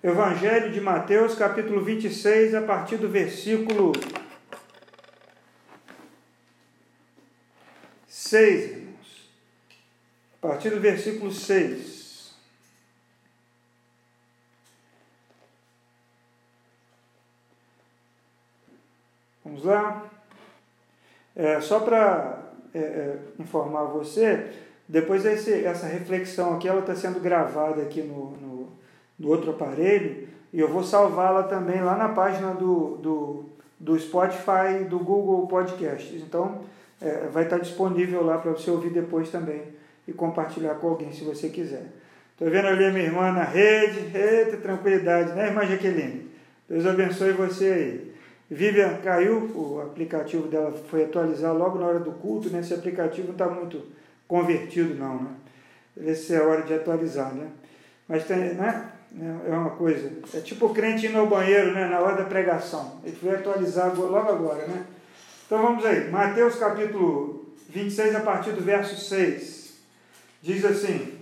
Evangelho de Mateus, capítulo 26, a partir do versículo 6, irmãos. A partir do versículo 6. Vamos lá? É, só para é, é, informar você, depois esse, essa reflexão aqui, ela está sendo gravada aqui no, no, no, outro aparelho, e eu vou salvá-la também lá na página do, do, do Spotify do Google Podcasts. Então, é, vai estar disponível lá para você ouvir depois também e compartilhar com alguém se você quiser. Estou vendo ali a minha irmã na rede, eita, tranquilidade, né, irmã Jaqueline? Deus abençoe você aí. Vivian caiu, o aplicativo dela foi atualizar logo na hora do culto, né? Esse aplicativo não está muito convertido não, né? Essa é a hora de atualizar, né? Mas tem, né? É uma coisa, é tipo o crente indo ao banheiro, né? Na hora da pregação. Ele foi atualizar logo agora, né? Então vamos aí, Mateus capítulo 26, a partir do verso 6. Diz assim: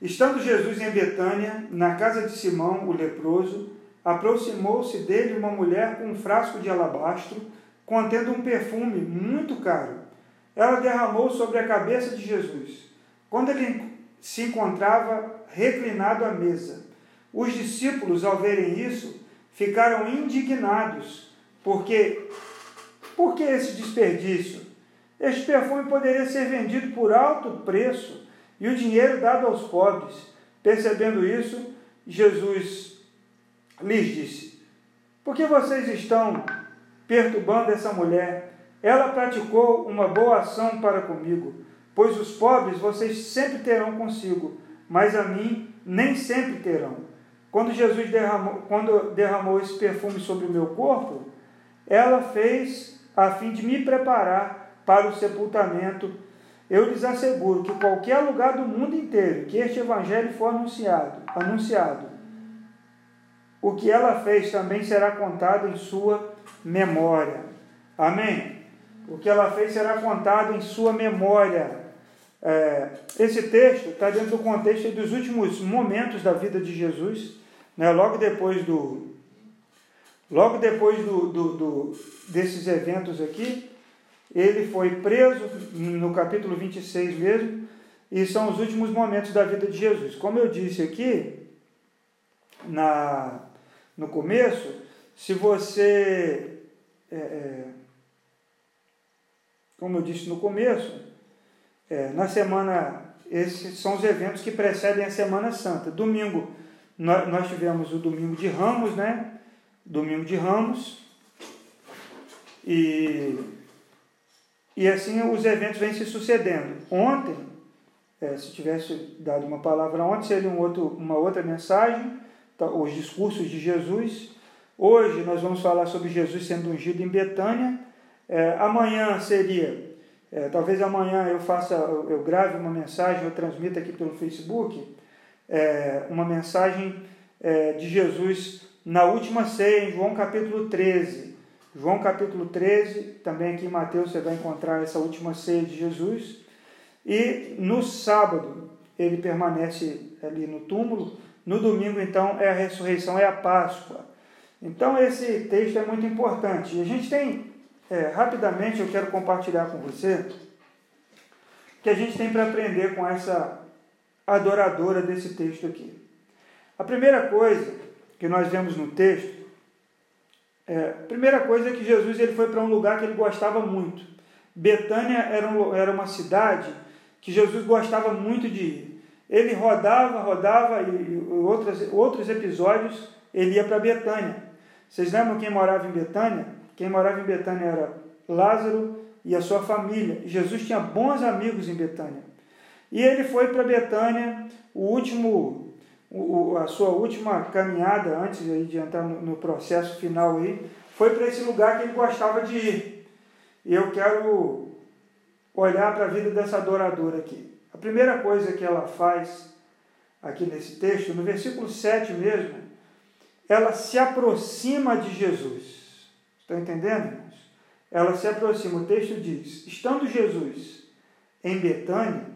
Estando Jesus em Betânia, na casa de Simão, o leproso, aproximou-se dele uma mulher com um frasco de alabastro, contendo um perfume muito caro. Ela derramou sobre a cabeça de Jesus. Quando ele se encontrava reclinado à mesa, os discípulos, ao verem isso, ficaram indignados, porque por que esse desperdício? Este perfume poderia ser vendido por alto preço e o dinheiro dado aos pobres. Percebendo isso, Jesus lhes disse: Por que vocês estão perturbando essa mulher? Ela praticou uma boa ação para comigo, pois os pobres vocês sempre terão consigo, mas a mim nem sempre terão. Quando Jesus derramou, quando derramou esse perfume sobre o meu corpo, ela fez a fim de me preparar para o sepultamento. Eu lhes asseguro que qualquer lugar do mundo inteiro que este evangelho for anunciado, anunciado, o que ela fez também será contado em sua memória. Amém? O que ela fez será contado em sua memória. É, esse texto está dentro do contexto dos últimos momentos da vida de Jesus, né? logo depois do. Logo depois do, do, do, desses eventos aqui, ele foi preso, no capítulo 26 mesmo, e são os últimos momentos da vida de Jesus. Como eu disse aqui, na, no começo, se você, é, é, como eu disse no começo, é, na semana, esses são os eventos que precedem a Semana Santa. Domingo, nós, nós tivemos o Domingo de Ramos, né? Domingo de Ramos. E, e assim os eventos vêm se sucedendo. Ontem, é, se tivesse dado uma palavra ontem, seria um outro, uma outra mensagem Tá, os discursos de Jesus. Hoje nós vamos falar sobre Jesus sendo ungido em Betânia. É, amanhã seria, é, talvez amanhã eu faça, eu, grave uma mensagem, eu transmita aqui pelo Facebook, é, uma mensagem é, de Jesus na última ceia, em João capítulo 13. João capítulo 13, também aqui em Mateus você vai encontrar essa última ceia de Jesus. E no sábado ele permanece ali no túmulo no domingo, então, é a ressurreição, é a Páscoa. Então, esse texto é muito importante. E a gente tem, é, rapidamente, eu quero compartilhar com você, que a gente tem para aprender com essa adoradora desse texto aqui. A primeira coisa que nós vemos no texto, é, a primeira coisa é que Jesus ele foi para um lugar que ele gostava muito. Betânia era, um, era uma cidade que Jesus gostava muito de ir. Ele rodava, rodava e, outros, outros episódios ele ia para Betânia. Vocês lembram quem morava em Betânia? Quem morava em Betânia era Lázaro e a sua família. Jesus tinha bons amigos em Betânia. E ele foi para Betânia, o último, o, a sua última caminhada, antes de entrar no, no processo final aí, foi para esse lugar que ele gostava de ir. E eu quero olhar para a vida dessa adoradora aqui. A primeira coisa que ela faz aqui nesse texto, no versículo 7 mesmo, ela se aproxima de Jesus. Estão entendendo, irmãos? Ela se aproxima. O texto diz: Estando Jesus em Betânia,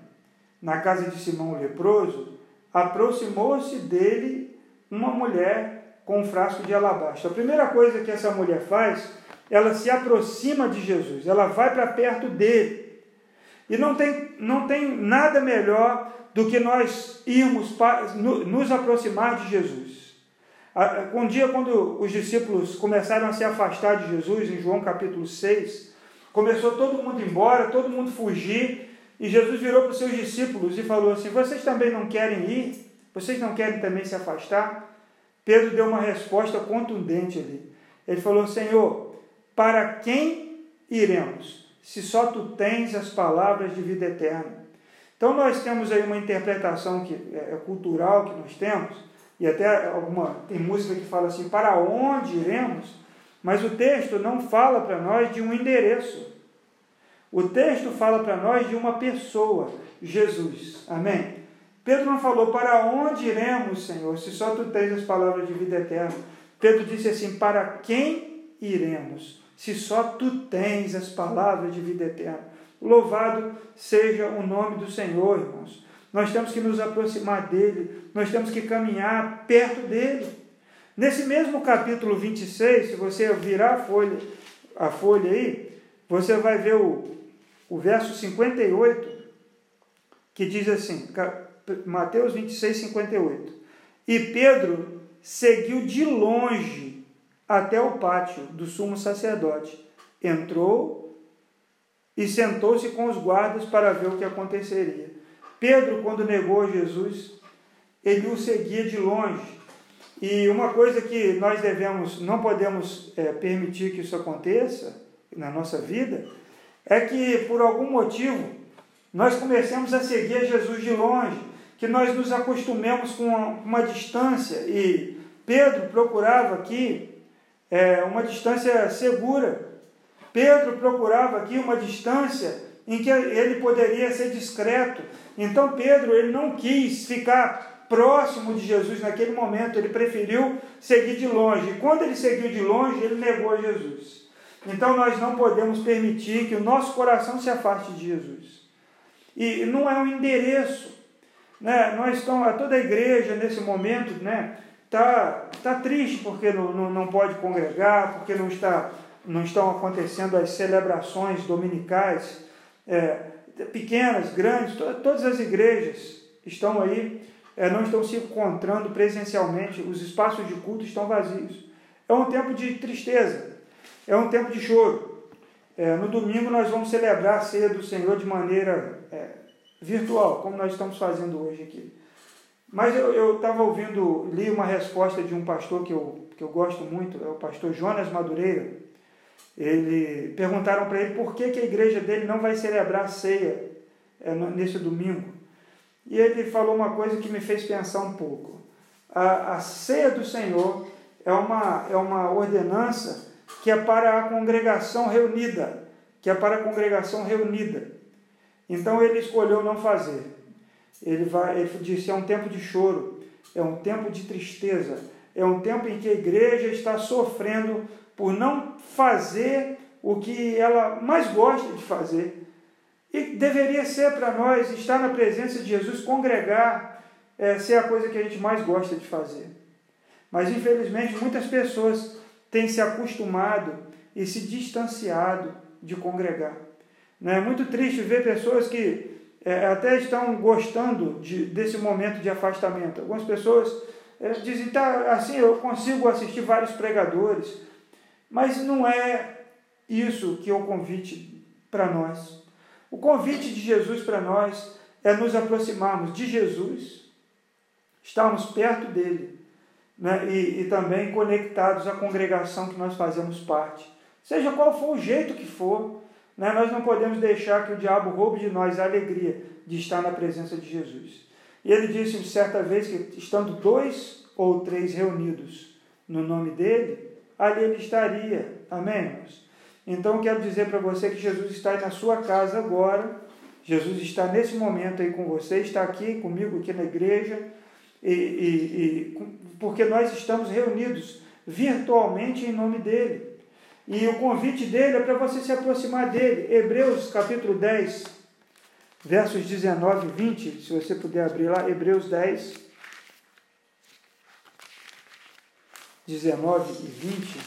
na casa de Simão o leproso, aproximou-se dele uma mulher com um frasco de alabastro. A primeira coisa que essa mulher faz, ela se aproxima de Jesus, ela vai para perto dele. E não tem, não tem nada melhor do que nós irmos nos aproximar de Jesus. Um dia, quando os discípulos começaram a se afastar de Jesus, em João capítulo 6, começou todo mundo embora, todo mundo fugir, e Jesus virou para os seus discípulos e falou assim: Vocês também não querem ir? Vocês não querem também se afastar? Pedro deu uma resposta contundente ali. Ele falou: Senhor, para quem iremos, se só tu tens as palavras de vida eterna? Então nós temos aí uma interpretação que é, é cultural que nós temos, e até alguma tem música que fala assim, para onde iremos? Mas o texto não fala para nós de um endereço. O texto fala para nós de uma pessoa, Jesus. Amém? Pedro não falou para onde iremos, Senhor, se só tu tens as palavras de vida eterna. Pedro disse assim: para quem iremos, se só tu tens as palavras de vida eterna? Louvado seja o nome do Senhor, irmãos. Nós temos que nos aproximar dele, nós temos que caminhar perto dele. Nesse mesmo capítulo 26, se você virar a folha, a folha aí, você vai ver o, o verso 58, que diz assim, Mateus 26, 58. E Pedro seguiu de longe até o pátio do sumo sacerdote. Entrou e sentou-se com os guardas para ver o que aconteceria. Pedro, quando negou Jesus, ele o seguia de longe. E uma coisa que nós devemos, não podemos é, permitir que isso aconteça na nossa vida, é que por algum motivo nós comecemos a seguir Jesus de longe, que nós nos acostumemos com uma, uma distância. E Pedro procurava aqui é, uma distância segura Pedro procurava aqui uma distância em que ele poderia ser discreto. Então Pedro ele não quis ficar próximo de Jesus naquele momento, ele preferiu seguir de longe. E quando ele seguiu de longe, ele negou a Jesus. Então nós não podemos permitir que o nosso coração se afaste de Jesus. E não é um endereço. Né? Nós estamos, toda a igreja nesse momento né, tá, tá triste porque não, não, não pode congregar, porque não está não estão acontecendo as celebrações dominicais, é, pequenas, grandes, to todas as igrejas estão aí, é, não estão se encontrando presencialmente, os espaços de culto estão vazios. É um tempo de tristeza, é um tempo de choro. É, no domingo nós vamos celebrar a ceia do Senhor de maneira é, virtual, como nós estamos fazendo hoje aqui. Mas eu estava ouvindo, li uma resposta de um pastor que eu, que eu gosto muito, é o pastor Jonas Madureira, ele perguntaram para ele por que, que a igreja dele não vai celebrar ceia é, nesse domingo. E ele falou uma coisa que me fez pensar um pouco. A, a ceia do Senhor é uma, é uma ordenança que é para a congregação reunida, que é para a congregação reunida. Então ele escolheu não fazer. Ele, vai, ele disse: é um tempo de choro, é um tempo de tristeza, é um tempo em que a igreja está sofrendo por não fazer o que ela mais gosta de fazer. E deveria ser para nós estar na presença de Jesus, congregar, é, ser a coisa que a gente mais gosta de fazer. Mas infelizmente muitas pessoas têm se acostumado e se distanciado de congregar. Não é muito triste ver pessoas que é, até estão gostando de, desse momento de afastamento. Algumas pessoas é, dizem, tá, assim eu consigo assistir vários pregadores, mas não é isso que é o convite para nós. O convite de Jesus para nós é nos aproximarmos de Jesus, estarmos perto dele né? e, e também conectados à congregação que nós fazemos parte. Seja qual for o jeito que for, né? nós não podemos deixar que o diabo roube de nós a alegria de estar na presença de Jesus. E ele disse certa vez que, estando dois ou três reunidos no nome dele, ali ele estaria. Amém? Então quero dizer para você que Jesus está na sua casa agora. Jesus está nesse momento aí com você, está aqui comigo, aqui na igreja, e, e, e porque nós estamos reunidos virtualmente em nome dele. E o convite dele é para você se aproximar dele. Hebreus capítulo 10, versos 19 e 20, se você puder abrir lá, Hebreus 10, 19 e 20.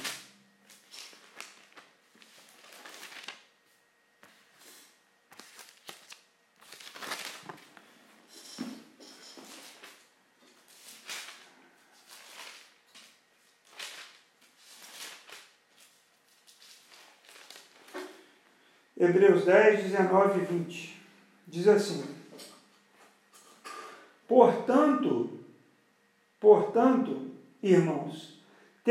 Hebreus 10, 19 e 20. Diz assim: Portanto, portanto, irmãos,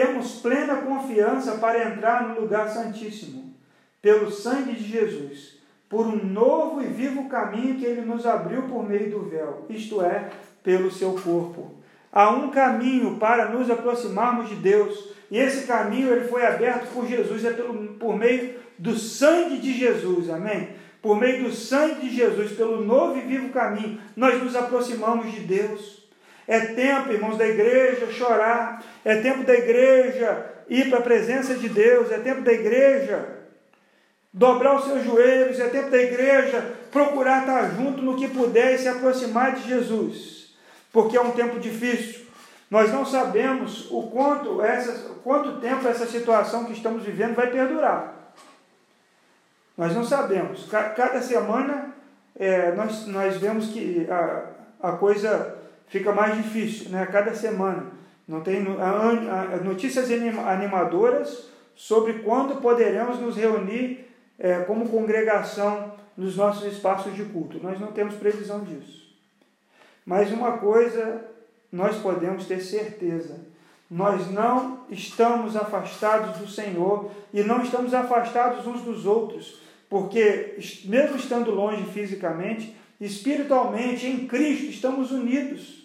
temos plena confiança para entrar no lugar santíssimo, pelo sangue de Jesus, por um novo e vivo caminho que ele nos abriu por meio do véu, isto é, pelo seu corpo. Há um caminho para nos aproximarmos de Deus, e esse caminho ele foi aberto por Jesus, é pelo, por meio do sangue de Jesus, amém? Por meio do sangue de Jesus, pelo novo e vivo caminho, nós nos aproximamos de Deus. É tempo, irmãos da igreja, chorar, é tempo da igreja ir para a presença de Deus, é tempo da igreja dobrar os seus joelhos, é tempo da igreja procurar estar junto no que puder e se aproximar de Jesus, porque é um tempo difícil. Nós não sabemos o quanto, essa, quanto tempo essa situação que estamos vivendo vai perdurar. Nós não sabemos. Cada semana é, nós, nós vemos que a, a coisa fica mais difícil, né? Cada semana. Não tem a, a, notícias animadoras sobre quando poderemos nos reunir é, como congregação nos nossos espaços de culto. Nós não temos previsão disso. Mas uma coisa nós podemos ter certeza: nós não estamos afastados do Senhor e não estamos afastados uns dos outros porque, mesmo estando longe fisicamente, espiritualmente, em Cristo, estamos unidos.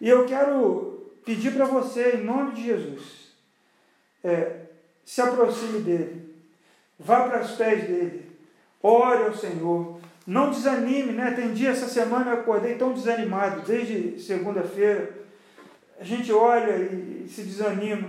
E eu quero pedir para você, em nome de Jesus, é, se aproxime dele, vá para os pés dele, ore ao Senhor, não desanime, né? Tem dia essa semana eu acordei tão desanimado, desde segunda-feira, a gente olha e se desanima,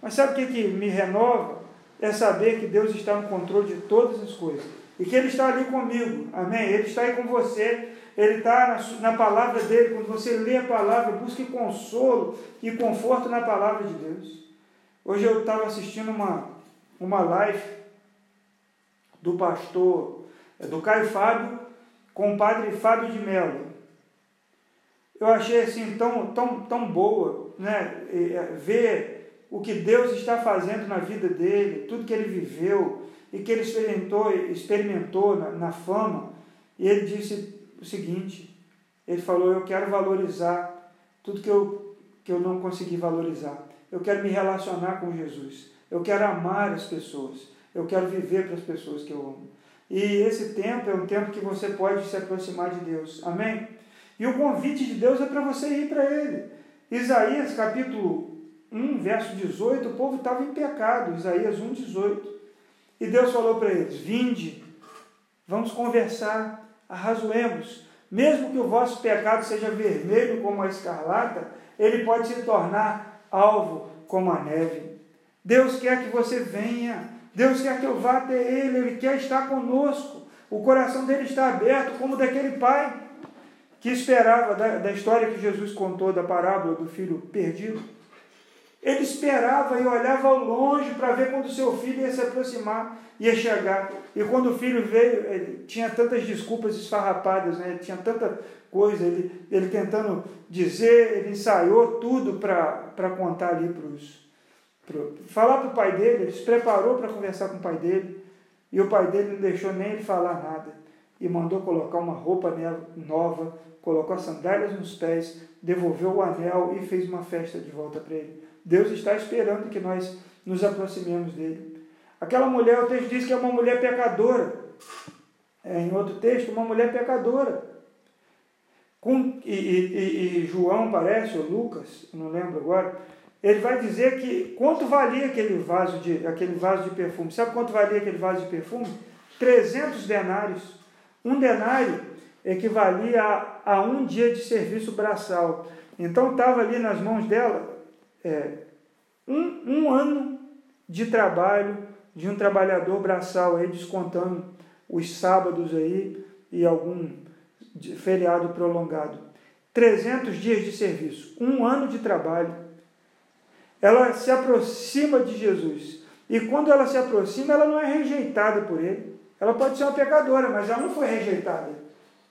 mas sabe o que, que me renova? é saber que Deus está no controle de todas as coisas e que Ele está ali comigo, amém? Ele está aí com você, Ele está na, na palavra dele. Quando você lê a palavra, busque consolo e conforto na palavra de Deus. Hoje eu estava assistindo uma, uma live do pastor, é, do Caio Fábio, com o padre Fábio de Mello. Eu achei assim tão, tão, tão boa, né? É, ver o que Deus está fazendo na vida dele, tudo que ele viveu e que ele experimentou, experimentou na, na fama. E ele disse o seguinte: ele falou, eu quero valorizar tudo que eu, que eu não consegui valorizar. Eu quero me relacionar com Jesus. Eu quero amar as pessoas. Eu quero viver para as pessoas que eu amo. E esse tempo é um tempo que você pode se aproximar de Deus. Amém? E o convite de Deus é para você ir para Ele. Isaías capítulo 1, verso 18, o povo estava em pecado, Isaías 1, 18. E Deus falou para eles: Vinde, vamos conversar, arrazoemos. Mesmo que o vosso pecado seja vermelho como a escarlata, ele pode se tornar alvo como a neve. Deus quer que você venha, Deus quer que eu vá até Ele, Ele quer estar conosco. O coração dele está aberto, como daquele pai que esperava da, da história que Jesus contou da parábola do filho perdido. Ele esperava e olhava ao longe para ver quando seu filho ia se aproximar, ia chegar. E quando o filho veio, ele tinha tantas desculpas esfarrapadas, né? tinha tanta coisa, ele, ele tentando dizer, ele ensaiou tudo para contar ali para os. falar para o pai dele, ele se preparou para conversar com o pai dele, e o pai dele não deixou nem ele falar nada, e mandou colocar uma roupa nova, colocou as sandálias nos pés, devolveu o anel e fez uma festa de volta para ele. Deus está esperando que nós nos aproximemos dele. Aquela mulher, o texto diz que é uma mulher pecadora. É, em outro texto, uma mulher pecadora. Com, e, e, e, João parece, ou Lucas, não lembro agora, ele vai dizer que quanto valia aquele vaso de, aquele vaso de perfume. Sabe quanto valia aquele vaso de perfume? 300 denários. Um denário equivalia a, a um dia de serviço braçal. Então estava ali nas mãos dela é, um, um ano de trabalho de um trabalhador braçal aí, descontando os sábados aí e algum feriado prolongado. 300 dias de serviço, um ano de trabalho. ela se aproxima de Jesus. E quando ela se aproxima, ela não é rejeitada por ele. Ela pode ser uma pecadora, mas ela não foi rejeitada.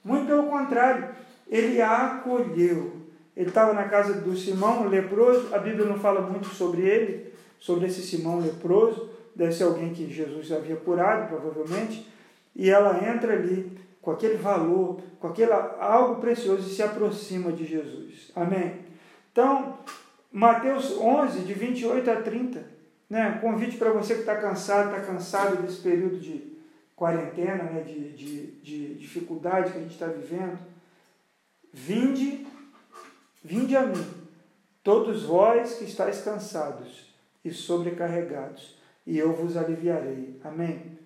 Muito pelo contrário, ele a acolheu. Ele estava na casa do Simão, leproso. A Bíblia não fala muito sobre ele, sobre esse Simão leproso. Deve ser alguém que Jesus havia curado, provavelmente. E ela entra ali com aquele valor, com aquele algo precioso e se aproxima de Jesus. Amém? Então, Mateus 11, de 28 a 30. Né? Convite para você que está cansado, está cansado desse período de quarentena, né? de, de, de dificuldade que a gente está vivendo. Vinde, vinde a mim, todos vós que estáis cansados e sobrecarregados, e eu vos aliviarei. Amém?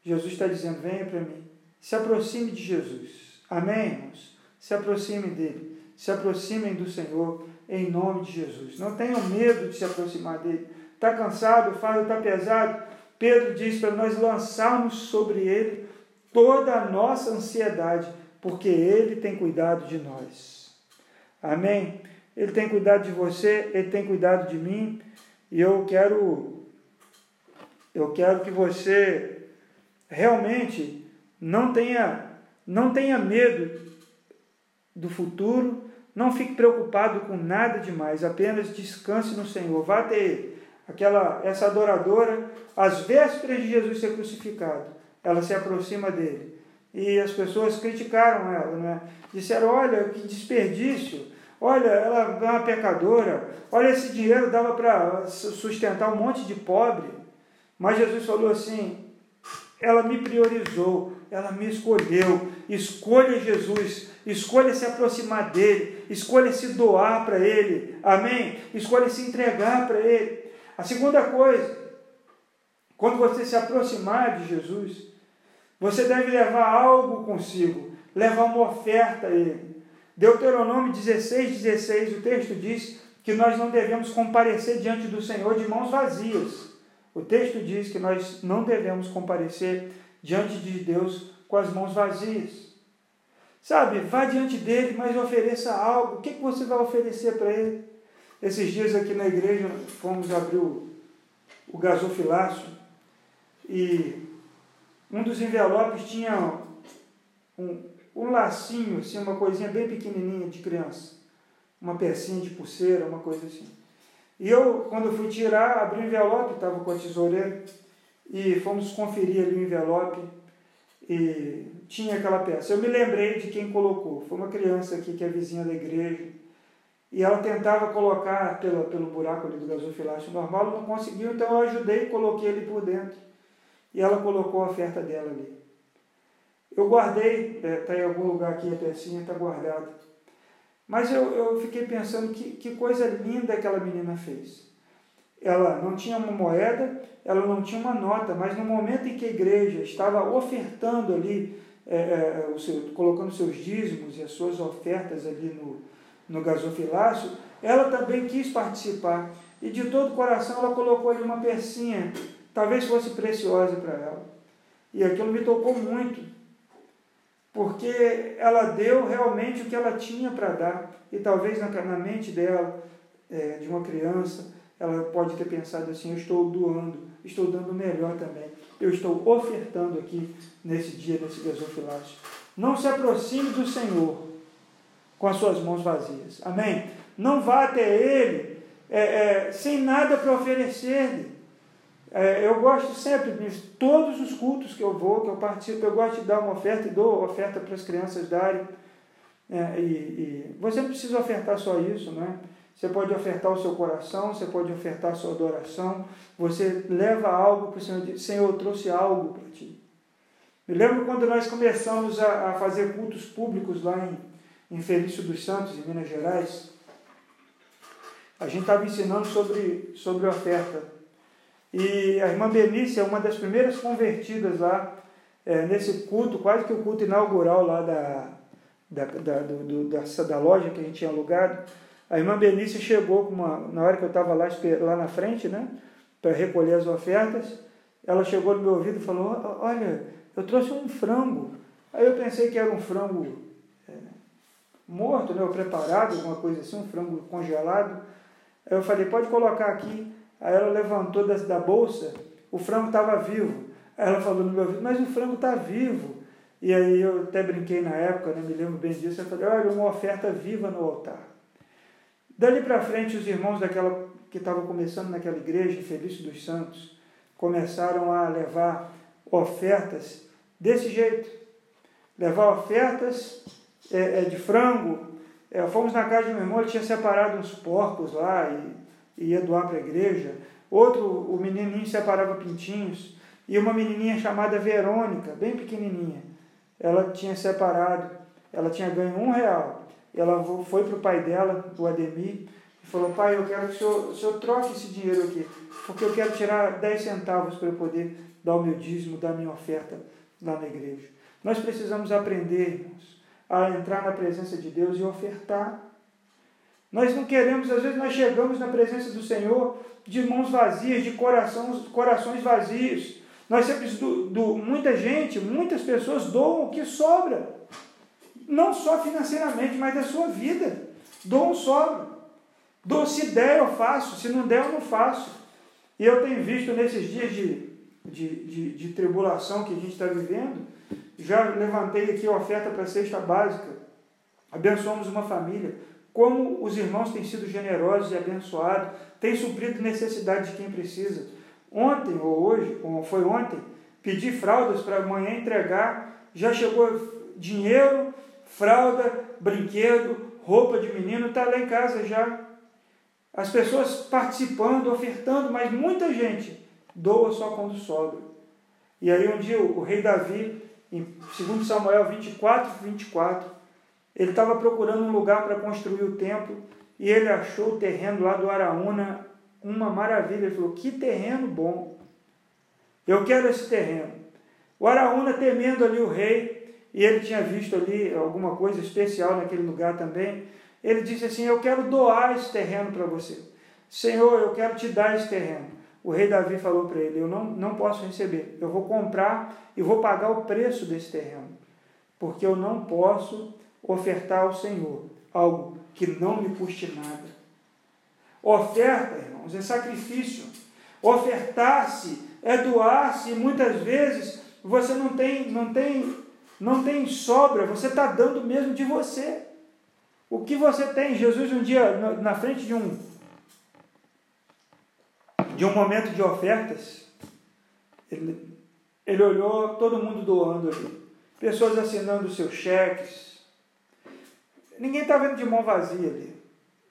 Jesus está dizendo: venha para mim, se aproxime de Jesus. Amém, irmãos? Se aproxime dele, se aproximem do Senhor em nome de Jesus. Não tenham medo de se aproximar dele. Está cansado, o fardo está pesado. Pedro diz para nós lançarmos sobre ele toda a nossa ansiedade, porque ele tem cuidado de nós. Amém? Ele tem cuidado de você, ele tem cuidado de mim, e eu quero eu quero que você realmente não tenha não tenha medo do futuro, não fique preocupado com nada demais, apenas descanse no Senhor. Vá ter aquela essa adoradora às vésperas de Jesus ser crucificado. Ela se aproxima dele. E as pessoas criticaram ela, né? Disseram: "Olha, que desperdício. Olha, ela é uma pecadora. Olha, esse dinheiro dava para sustentar um monte de pobre". Mas Jesus falou assim: "Ela me priorizou, ela me escolheu. Escolha Jesus, escolha se aproximar dele, escolha se doar para ele, amém? Escolha se entregar para ele. A segunda coisa, quando você se aproximar de Jesus, você deve levar algo consigo, levar uma oferta a ele. Deuteronômio 16, 16, o texto diz que nós não devemos comparecer diante do Senhor de mãos vazias. O texto diz que nós não devemos comparecer diante de Deus com as mãos vazias. Sabe, vá diante dele, mas ofereça algo. O que, que você vai oferecer para ele? Esses dias aqui na igreja fomos abrir o, o gasofilácio e um dos envelopes tinha um, um lacinho, assim, uma coisinha bem pequenininha de criança. Uma pecinha de pulseira, uma coisa assim. E eu, quando fui tirar, abri o envelope, estava com a tesoureira, e fomos conferir ali o envelope e tinha aquela peça. Eu me lembrei de quem colocou. Foi uma criança aqui que é vizinha da igreja. E ela tentava colocar pelo, pelo buraco ali do gasofilácio normal, não conseguiu, então eu ajudei e coloquei ele por dentro. E ela colocou a oferta dela ali. Eu guardei, está é, tá em algum lugar aqui a pecinha, está guardada. Mas eu, eu fiquei pensando que, que coisa linda aquela menina fez. Ela não tinha uma moeda, ela não tinha uma nota, mas no momento em que a igreja estava ofertando ali, é, é, o seu, colocando seus dízimos e as suas ofertas ali no, no gasofilácio, ela também quis participar. E de todo o coração ela colocou ali uma pecinha, talvez fosse preciosa para ela. E aquilo me tocou muito, porque ela deu realmente o que ela tinha para dar. E talvez na, na mente dela, é, de uma criança, ela pode ter pensado assim: eu estou doando, estou dando melhor também. Eu estou ofertando aqui nesse dia, nesse gasofilácio. Não se aproxime do Senhor com as suas mãos vazias. Amém? Não vá até Ele é, é, sem nada para oferecer-lhe. É, eu gosto sempre, de todos os cultos que eu vou, que eu participo, eu gosto de dar uma oferta e dou oferta para as crianças darem. É, e, e, você não precisa ofertar só isso, não é? Você pode ofertar o seu coração, você pode ofertar a sua adoração, você leva algo para o Senhor, Senhor, eu trouxe algo para ti. Me lembro quando nós começamos a, a fazer cultos públicos lá em, em Felício dos Santos, em Minas Gerais, a gente estava ensinando sobre, sobre oferta. E a irmã Benícia é uma das primeiras convertidas lá, é, nesse culto, quase que o culto inaugural lá da, da, da, do, da, da loja que a gente tinha alugado. A irmã Benícia chegou uma, na hora que eu estava lá, lá na frente, né, para recolher as ofertas. Ela chegou no meu ouvido e falou: Olha, eu trouxe um frango. Aí eu pensei que era um frango é, morto, né, ou preparado, alguma coisa assim, um frango congelado. Aí eu falei, pode colocar aqui. Aí ela levantou da, da bolsa, o frango estava vivo. Aí ela falou no meu ouvido, mas o frango está vivo. E aí eu até brinquei na época, né, me lembro bem disso, eu falei, olha, uma oferta viva no altar. Dali para frente, os irmãos daquela que estavam começando naquela igreja, Felício dos Santos, começaram a levar ofertas desse jeito. Levar ofertas é, é, de frango. É, fomos na casa de meu irmão, ele tinha separado uns porcos lá e, e ia doar para a igreja. Outro, o menininho separava pintinhos. E uma menininha chamada Verônica, bem pequenininha, ela tinha separado, ela tinha ganho um real. Ela foi para o pai dela, o Ademir, e falou, pai, eu quero que o senhor, o senhor troque esse dinheiro aqui, porque eu quero tirar 10 centavos para eu poder dar o meu dízimo, dar a minha oferta lá na igreja. Nós precisamos aprender, irmãos, a entrar na presença de Deus e ofertar. Nós não queremos, às vezes nós chegamos na presença do Senhor de mãos vazias, de corações, corações vazios. Nós sempre, do, do, muita gente, muitas pessoas doam o que sobra. Não só financeiramente, mas da sua vida. Doam sobra. Dou, se der, eu faço. Se não der, eu não faço. E eu tenho visto nesses dias de, de, de, de tribulação que a gente está vivendo, já levantei aqui a oferta para a cesta básica. Abençoamos uma família. Como os irmãos têm sido generosos e abençoados, têm suprido necessidade de quem precisa. Ontem ou hoje, ou foi ontem, pedi fraldas para amanhã entregar, já chegou dinheiro, fralda, brinquedo, roupa de menino, está lá em casa já. As pessoas participando, ofertando, mas muita gente doa só quando sobra. E aí um dia o, rei Davi, em 2 Samuel 24, 24, ele estava procurando um lugar para construir o templo e ele achou o terreno lá do Araúna uma maravilha. Ele falou: Que terreno bom! Eu quero esse terreno. O Araúna, temendo ali o rei, e ele tinha visto ali alguma coisa especial naquele lugar também, ele disse assim: Eu quero doar esse terreno para você. Senhor, eu quero te dar esse terreno. O rei Davi falou para ele: Eu não, não posso receber, eu vou comprar e vou pagar o preço desse terreno, porque eu não posso ofertar ao Senhor algo que não me custe nada. Oferta, irmãos, é sacrifício. Ofertar-se é doar-se, muitas vezes você não tem, não tem, não tem sobra, você está dando mesmo de você. O que você tem? Jesus um dia na frente de um de um momento de ofertas, ele, ele olhou todo mundo doando ali, pessoas assinando seus cheques. Ninguém estava indo de mão vazia ali.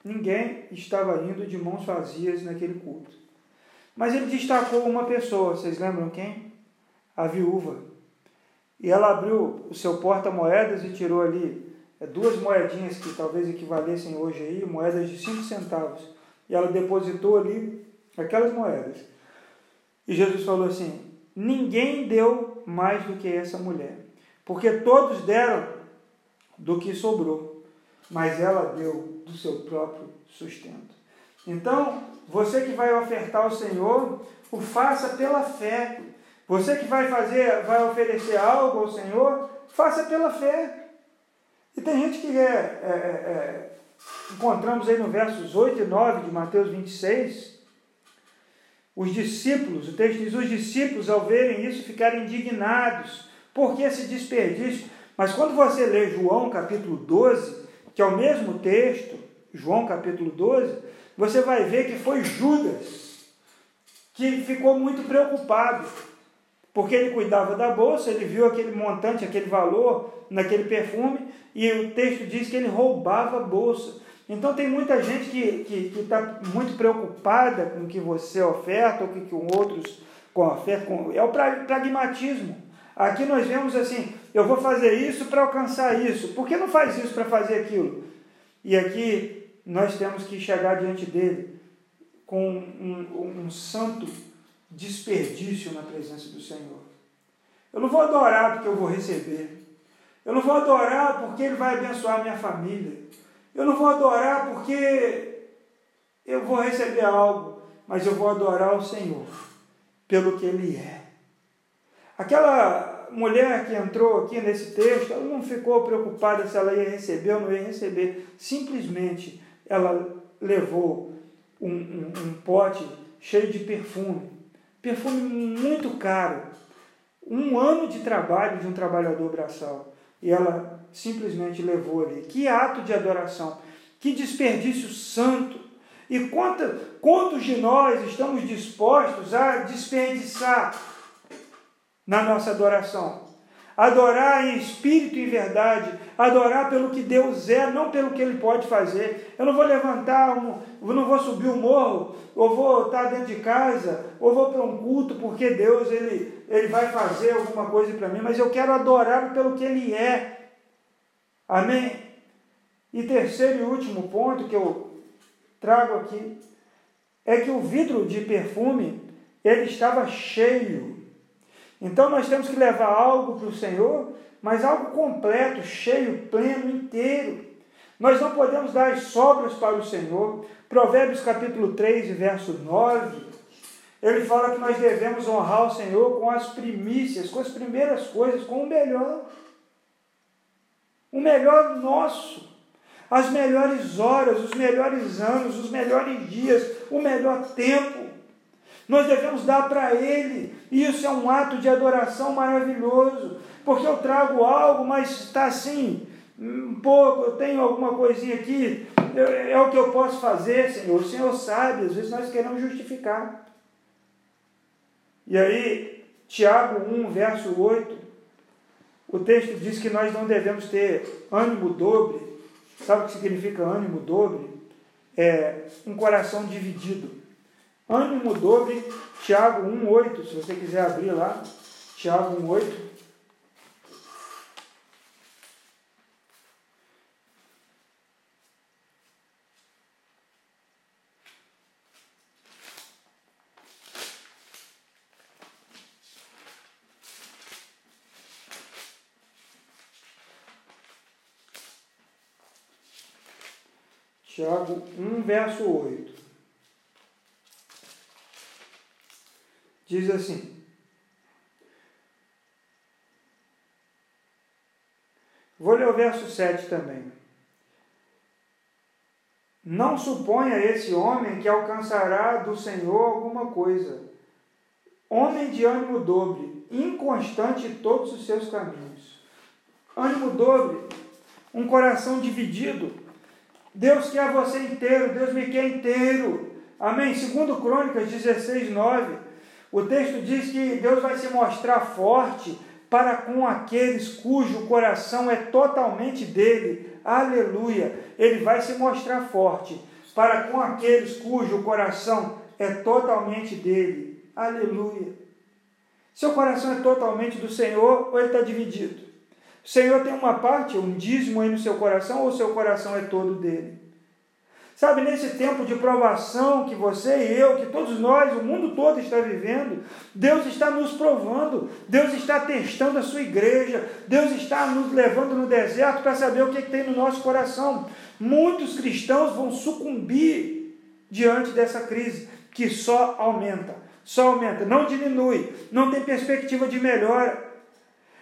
Ninguém estava indo de mãos vazias naquele culto. Mas ele destacou uma pessoa, vocês lembram quem? A viúva. E ela abriu o seu porta-moedas e tirou ali é, duas moedinhas que talvez equivalessem hoje aí, moedas de cinco centavos. E ela depositou ali aquelas moedas. E Jesus falou assim: ninguém deu mais do que essa mulher, porque todos deram do que sobrou, mas ela deu do seu próprio sustento. Então, você que vai ofertar ao Senhor, o faça pela fé. Você que vai fazer, vai oferecer algo ao Senhor, faça pela fé. E tem gente que é, é, é, é encontramos aí no versos 8 e 9 de Mateus 26, os discípulos, o texto diz, os discípulos ao verem isso ficaram indignados. Por que esse desperdício? Mas quando você lê João capítulo 12, que é o mesmo texto, João capítulo 12, você vai ver que foi Judas que ficou muito preocupado, porque ele cuidava da bolsa, ele viu aquele montante, aquele valor naquele perfume, e o texto diz que ele roubava a bolsa. Então tem muita gente que está muito preocupada com o que você oferta ou com que outros com oferta. Com, é o pragmatismo. Aqui nós vemos assim, eu vou fazer isso para alcançar isso. Por que não faz isso para fazer aquilo? E aqui nós temos que chegar diante dele com um, um, um santo desperdício na presença do Senhor. Eu não vou adorar porque eu vou receber. Eu não vou adorar porque ele vai abençoar minha família. Eu não vou adorar porque eu vou receber algo, mas eu vou adorar o Senhor pelo que Ele é. Aquela mulher que entrou aqui nesse texto, ela não ficou preocupada se ela ia receber ou não ia receber. Simplesmente ela levou um, um, um pote cheio de perfume, perfume muito caro, um ano de trabalho de um trabalhador braçal, e ela simplesmente levou ali. Que ato de adoração, que desperdício santo. E quanto, quantos de nós estamos dispostos a desperdiçar na nossa adoração? Adorar em espírito e verdade, adorar pelo que Deus é, não pelo que Ele pode fazer. Eu não vou levantar, um, eu não vou subir o um morro, ou vou estar dentro de casa, ou vou para um culto, porque Deus ele, ele vai fazer alguma coisa para mim, mas eu quero adorar pelo que Ele é. Amém? E terceiro e último ponto que eu trago aqui é que o vidro de perfume ele estava cheio então nós temos que levar algo para o Senhor, mas algo completo, cheio, pleno, inteiro. Nós não podemos dar as sobras para o Senhor. Provérbios capítulo 3, verso 9, ele fala que nós devemos honrar o Senhor com as primícias, com as primeiras coisas, com o melhor. O melhor nosso. As melhores horas, os melhores anos, os melhores dias, o melhor tempo. Nós devemos dar para Ele. Isso é um ato de adoração maravilhoso. Porque eu trago algo, mas está assim, um pouco, eu tenho alguma coisinha aqui, é o que eu posso fazer, Senhor. O Senhor sabe, às vezes nós queremos justificar. E aí, Tiago 1, verso 8, o texto diz que nós não devemos ter ânimo dobre. Sabe o que significa ânimo dobre? É um coração dividido. Ânimo dobre, Tiago 1,8, se você quiser abrir lá, Tiago 1,8. Tiago 1, verso 8. Diz assim: Vou ler o verso 7 também. Não suponha esse homem que alcançará do Senhor alguma coisa. Homem de ânimo dobre, inconstante em todos os seus caminhos. Ânimo dobre, um coração dividido. Deus quer você inteiro, Deus me quer inteiro. Amém? Segundo Crônicas 16, 9. O texto diz que Deus vai se mostrar forte para com aqueles cujo coração é totalmente dele. Aleluia! Ele vai se mostrar forte para com aqueles cujo coração é totalmente dele. Aleluia! Seu coração é totalmente do Senhor ou ele está dividido? O Senhor tem uma parte, um dízimo aí no seu coração ou seu coração é todo dele? Sabe, nesse tempo de provação que você e eu, que todos nós, o mundo todo está vivendo, Deus está nos provando, Deus está testando a sua igreja, Deus está nos levando no deserto para saber o que, é que tem no nosso coração. Muitos cristãos vão sucumbir diante dessa crise que só aumenta, só aumenta, não diminui, não tem perspectiva de melhora.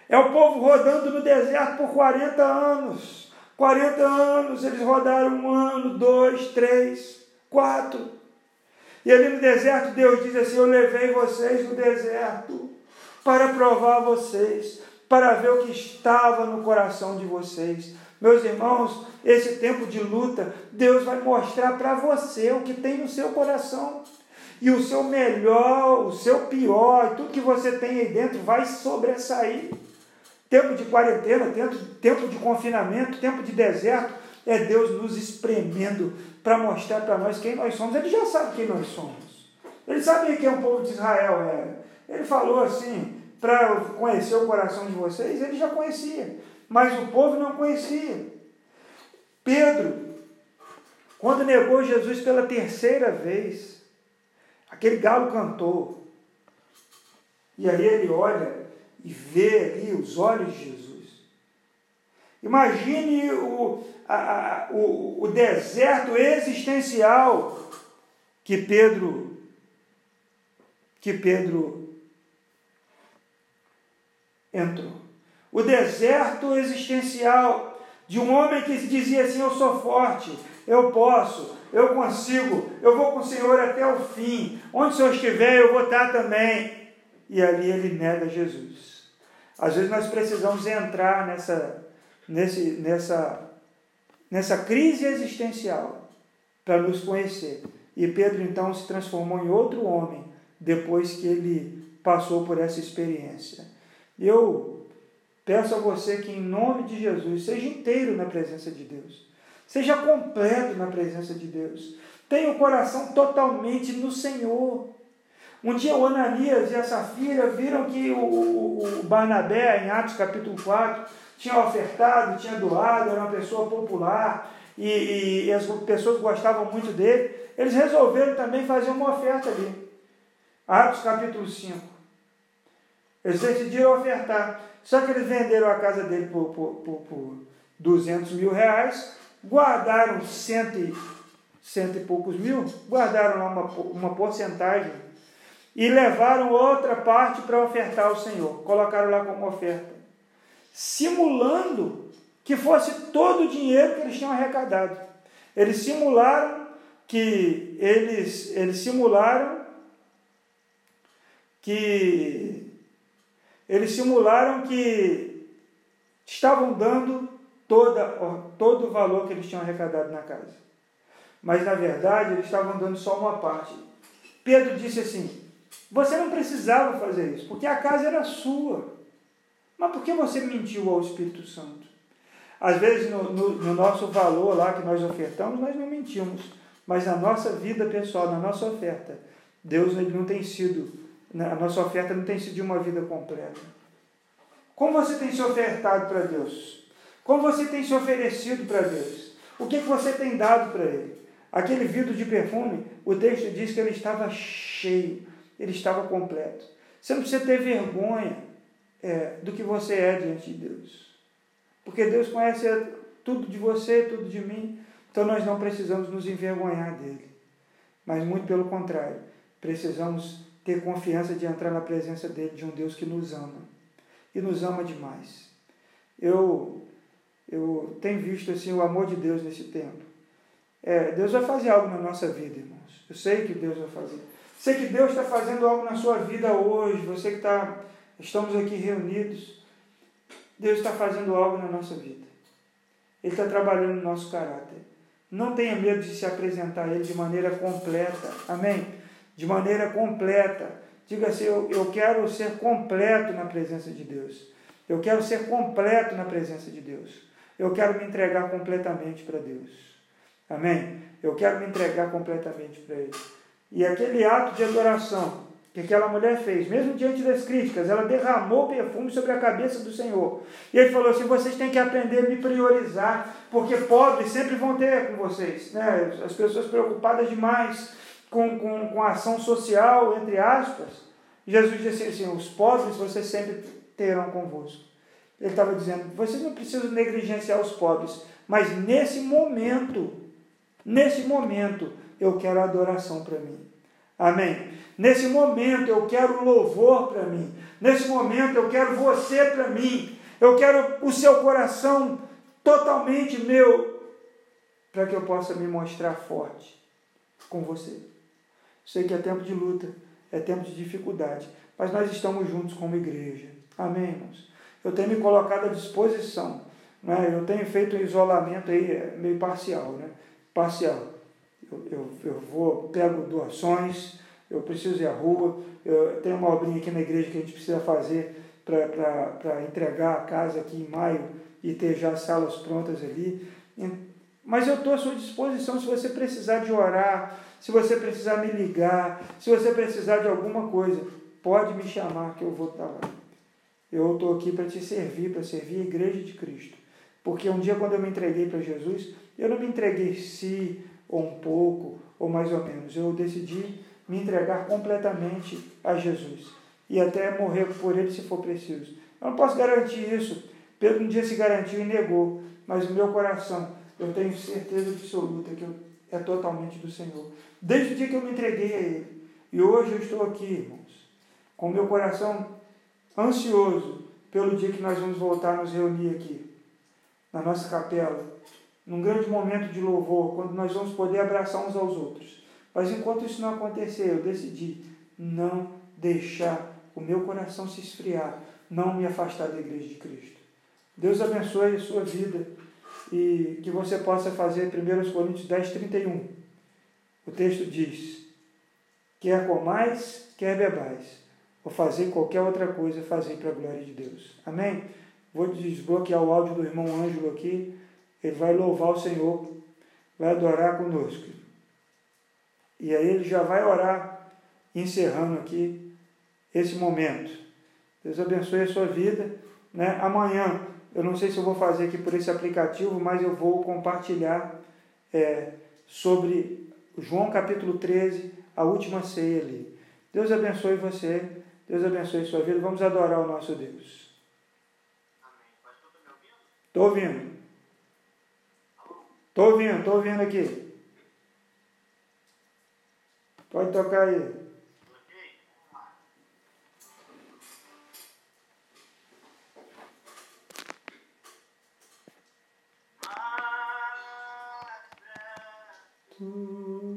É o povo rodando no deserto por 40 anos 40 anos, eles rodaram um ano, dois, três, quatro. E ali no deserto, Deus diz assim: Eu levei vocês no deserto para provar vocês, para ver o que estava no coração de vocês. Meus irmãos, esse tempo de luta, Deus vai mostrar para você o que tem no seu coração. E o seu melhor, o seu pior, tudo que você tem aí dentro vai sobressair. Tempo de quarentena, tempo, de confinamento, tempo de deserto, é Deus nos espremendo para mostrar para nós quem nós somos. Ele já sabe quem nós somos. Ele sabia quem o povo de Israel era. Ele falou assim, para conhecer o coração de vocês, ele já conhecia, mas o povo não conhecia. Pedro, quando negou Jesus pela terceira vez, aquele galo cantou. E aí ele olha e vê ali os olhos de Jesus. Imagine o, a, o, o deserto existencial que Pedro que Pedro entrou. O deserto existencial de um homem que dizia assim: Eu sou forte, eu posso, eu consigo, eu vou com o Senhor até o fim. Onde o Senhor estiver, eu vou estar também. E ali ele nega Jesus. Às vezes nós precisamos entrar nessa, nesse, nessa, nessa crise existencial para nos conhecer. E Pedro então se transformou em outro homem depois que ele passou por essa experiência. Eu peço a você que, em nome de Jesus, seja inteiro na presença de Deus. Seja completo na presença de Deus. Tenha o coração totalmente no Senhor. Um dia o Ananias e a Safira viram que o, o, o Barnabé, em Atos capítulo 4, tinha ofertado, tinha doado, era uma pessoa popular e, e as pessoas gostavam muito dele. Eles resolveram também fazer uma oferta ali. Atos capítulo 5. Eles decidiram ofertar. Só que eles venderam a casa dele por, por, por, por 200 mil reais, guardaram cento e, cento e poucos mil, guardaram lá uma, uma porcentagem e levaram outra parte para ofertar ao Senhor. Colocaram lá como oferta. Simulando que fosse todo o dinheiro que eles tinham arrecadado. Eles simularam que eles, eles simularam que eles simularam que estavam dando toda, todo o valor que eles tinham arrecadado na casa. Mas na verdade eles estavam dando só uma parte. Pedro disse assim: Você não precisava fazer isso, porque a casa era sua. Mas por que você mentiu ao Espírito Santo? Às vezes, no, no, no nosso valor lá que nós ofertamos, nós não mentimos. Mas na nossa vida pessoal, na nossa oferta, Deus ele não tem sido a nossa oferta não tem sido de uma vida completa. Como você tem se ofertado para Deus? Como você tem se oferecido para Deus? O que, que você tem dado para Ele? Aquele vidro de perfume, o texto diz que ele estava cheio, ele estava completo. Você não precisa ter vergonha é, do que você é diante de Deus. Porque Deus conhece tudo de você, tudo de mim, então nós não precisamos nos envergonhar dele. Mas muito pelo contrário, precisamos ter confiança de entrar na presença dele, de um Deus que nos ama e nos ama demais. Eu eu tenho visto assim o amor de Deus nesse tempo. É, Deus vai fazer algo na nossa vida, irmãos. Eu sei que Deus vai fazer. Sei que Deus está fazendo algo na sua vida hoje. Você que está, estamos aqui reunidos, Deus está fazendo algo na nossa vida. Ele está trabalhando no nosso caráter. Não tenha medo de se apresentar a Ele de maneira completa. Amém? de maneira completa. Diga assim: eu, eu quero ser completo na presença de Deus. Eu quero ser completo na presença de Deus. Eu quero me entregar completamente para Deus. Amém? Eu quero me entregar completamente para Ele. E aquele ato de adoração que aquela mulher fez, mesmo diante das críticas, ela derramou perfume sobre a cabeça do Senhor. E ele falou assim: vocês têm que aprender a me priorizar, porque pobres sempre vão ter com vocês. Né? As pessoas preocupadas demais com, com, com ação social, entre aspas, Jesus disse assim: os pobres vocês sempre terão convosco. Ele estava dizendo: vocês não precisam negligenciar os pobres, mas nesse momento, nesse momento, eu quero adoração para mim. Amém? Nesse momento eu quero louvor para mim. Nesse momento eu quero você para mim. Eu quero o seu coração totalmente meu, para que eu possa me mostrar forte com você. Sei que é tempo de luta, é tempo de dificuldade, mas nós estamos juntos como igreja. Amém, irmãos? Eu tenho me colocado à disposição. Né? Eu tenho feito um isolamento aí é, meio parcial, né? Parcial. Eu, eu, vou, pego doações, eu preciso ir à rua, eu tenho uma obrinha aqui na igreja que a gente precisa fazer para entregar a casa aqui em maio e ter já as salas prontas ali. Mas eu estou à sua disposição se você precisar de orar, se você precisar me ligar, se você precisar de alguma coisa, pode me chamar que eu vou estar lá. Eu estou aqui para te servir, para servir a igreja de Cristo. Porque um dia, quando eu me entreguei para Jesus, eu não me entreguei se ou um pouco, ou mais ou menos. Eu decidi me entregar completamente a Jesus. E até morrer por ele se for preciso. Eu não posso garantir isso. Pedro um dia se garantiu e negou. Mas o meu coração, eu tenho certeza absoluta que é totalmente do Senhor. Desde o dia que eu me entreguei a Ele. E hoje eu estou aqui, irmãos, com o meu coração ansioso pelo dia que nós vamos voltar a nos reunir aqui, na nossa capela, num grande momento de louvor, quando nós vamos poder abraçar uns aos outros. Mas enquanto isso não acontecer, eu decidi não deixar o meu coração se esfriar, não me afastar da igreja de Cristo. Deus abençoe a sua vida e que você possa fazer 1 Coríntios 10, 31. O texto diz: Quer comais, quer bebais, ou fazer qualquer outra coisa, fazer para a glória de Deus. Amém? Vou desbloquear o áudio do irmão Ângelo aqui. Ele vai louvar o Senhor, vai adorar conosco. E aí ele já vai orar, encerrando aqui esse momento. Deus abençoe a sua vida. Né? Amanhã, eu não sei se eu vou fazer aqui por esse aplicativo, mas eu vou compartilhar é, sobre João capítulo 13, a última ceia ali. Deus abençoe você, Deus abençoe a sua vida. Vamos adorar o nosso Deus. Estou ouvindo. Estou ouvindo, estou ouvindo aqui. Pode tocar aí. Tu quer